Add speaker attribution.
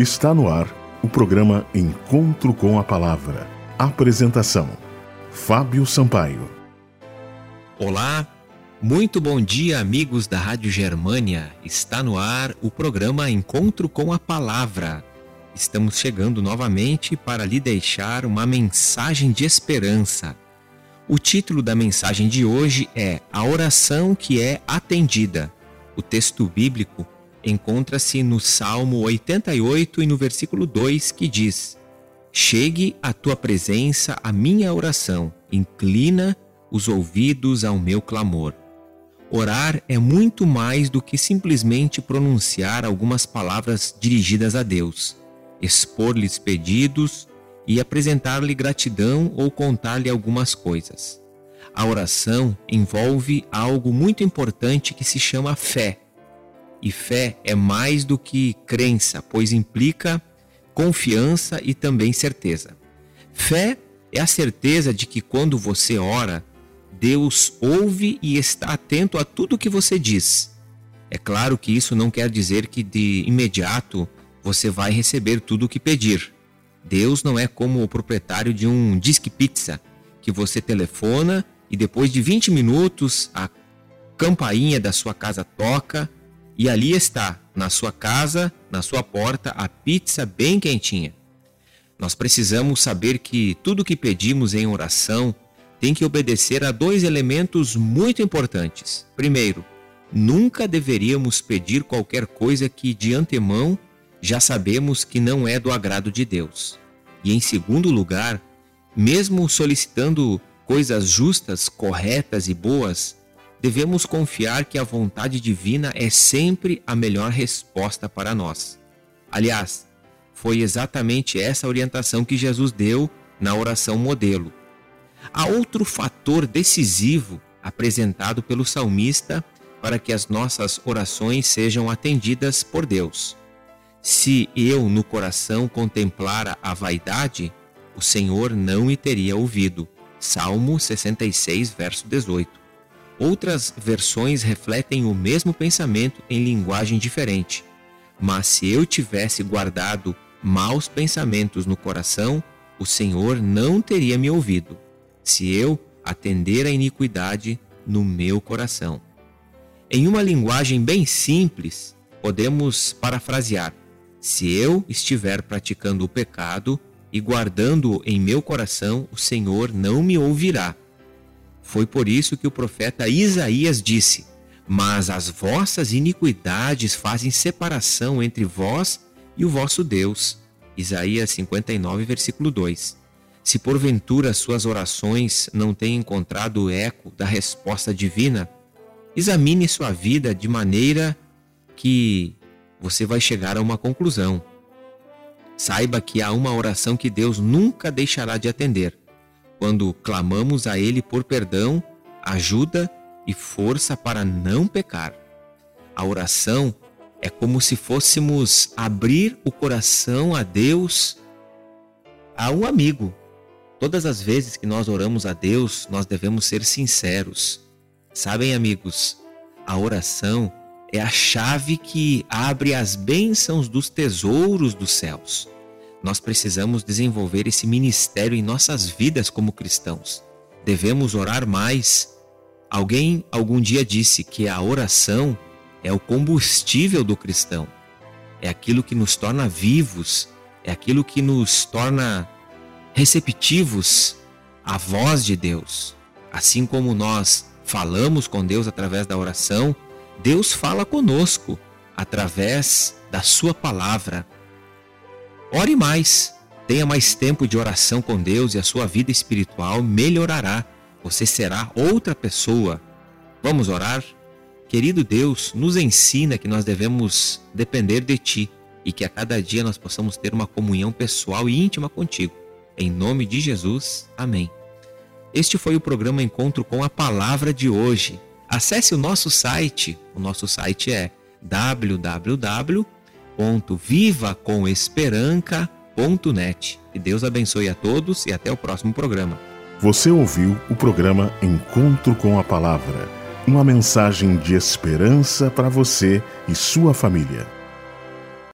Speaker 1: Está no ar o programa Encontro com a Palavra. Apresentação: Fábio Sampaio.
Speaker 2: Olá, muito bom dia, amigos da Rádio Germânia. Está no ar o programa Encontro com a Palavra. Estamos chegando novamente para lhe deixar uma mensagem de esperança. O título da mensagem de hoje é A Oração que é Atendida. O texto bíblico encontra-se no Salmo 88 e no versículo 2 que diz: Chegue à tua presença a minha oração, inclina os ouvidos ao meu clamor. Orar é muito mais do que simplesmente pronunciar algumas palavras dirigidas a Deus, expor-lhes pedidos e apresentar-lhe gratidão ou contar-lhe algumas coisas. A oração envolve algo muito importante que se chama fé e fé é mais do que crença, pois implica confiança e também certeza. Fé é a certeza de que quando você ora, Deus ouve e está atento a tudo que você diz. É claro que isso não quer dizer que de imediato você vai receber tudo o que pedir. Deus não é como o proprietário de um disque pizza, que você telefona e depois de 20 minutos a campainha da sua casa toca e ali está, na sua casa, na sua porta, a pizza bem quentinha. Nós precisamos saber que tudo que pedimos em oração tem que obedecer a dois elementos muito importantes. Primeiro, nunca deveríamos pedir qualquer coisa que de antemão já sabemos que não é do agrado de Deus. E em segundo lugar, mesmo solicitando coisas justas, corretas e boas, devemos confiar que a vontade divina é sempre a melhor resposta para nós. Aliás, foi exatamente essa orientação que Jesus deu na oração modelo. Há outro fator decisivo apresentado pelo salmista para que as nossas orações sejam atendidas por Deus. Se eu no coração contemplara a vaidade, o Senhor não me teria ouvido. Salmo 66, verso 18. Outras versões refletem o mesmo pensamento em linguagem diferente. Mas se eu tivesse guardado maus pensamentos no coração, o Senhor não teria me ouvido, se eu atender a iniquidade no meu coração. Em uma linguagem bem simples, podemos parafrasear: se eu estiver praticando o pecado e guardando-o em meu coração, o Senhor não me ouvirá. Foi por isso que o profeta Isaías disse: Mas as vossas iniquidades fazem separação entre vós e o vosso Deus. Isaías 59, versículo 2. Se porventura suas orações não têm encontrado o eco da resposta divina, examine sua vida de maneira que você vai chegar a uma conclusão. Saiba que há uma oração que Deus nunca deixará de atender quando clamamos a Ele por perdão, ajuda e força para não pecar. A oração é como se fôssemos abrir o coração a Deus, a um amigo. Todas as vezes que nós oramos a Deus, nós devemos ser sinceros. Sabem, amigos, a oração é a chave que abre as bênçãos dos tesouros dos céus. Nós precisamos desenvolver esse ministério em nossas vidas como cristãos. Devemos orar mais. Alguém algum dia disse que a oração é o combustível do cristão. É aquilo que nos torna vivos, é aquilo que nos torna receptivos à voz de Deus. Assim como nós falamos com Deus através da oração, Deus fala conosco através da Sua palavra. Ore mais, tenha mais tempo de oração com Deus e a sua vida espiritual melhorará. Você será outra pessoa. Vamos orar? Querido Deus, nos ensina que nós devemos depender de Ti e que a cada dia nós possamos ter uma comunhão pessoal e íntima contigo. Em nome de Jesus, amém. Este foi o programa Encontro com a Palavra de hoje. Acesse o nosso site. O nosso site é www www.vivacomesperanca.net. Que Deus abençoe a todos e até o próximo programa.
Speaker 1: Você ouviu o programa Encontro com a Palavra, uma mensagem de esperança para você e sua família.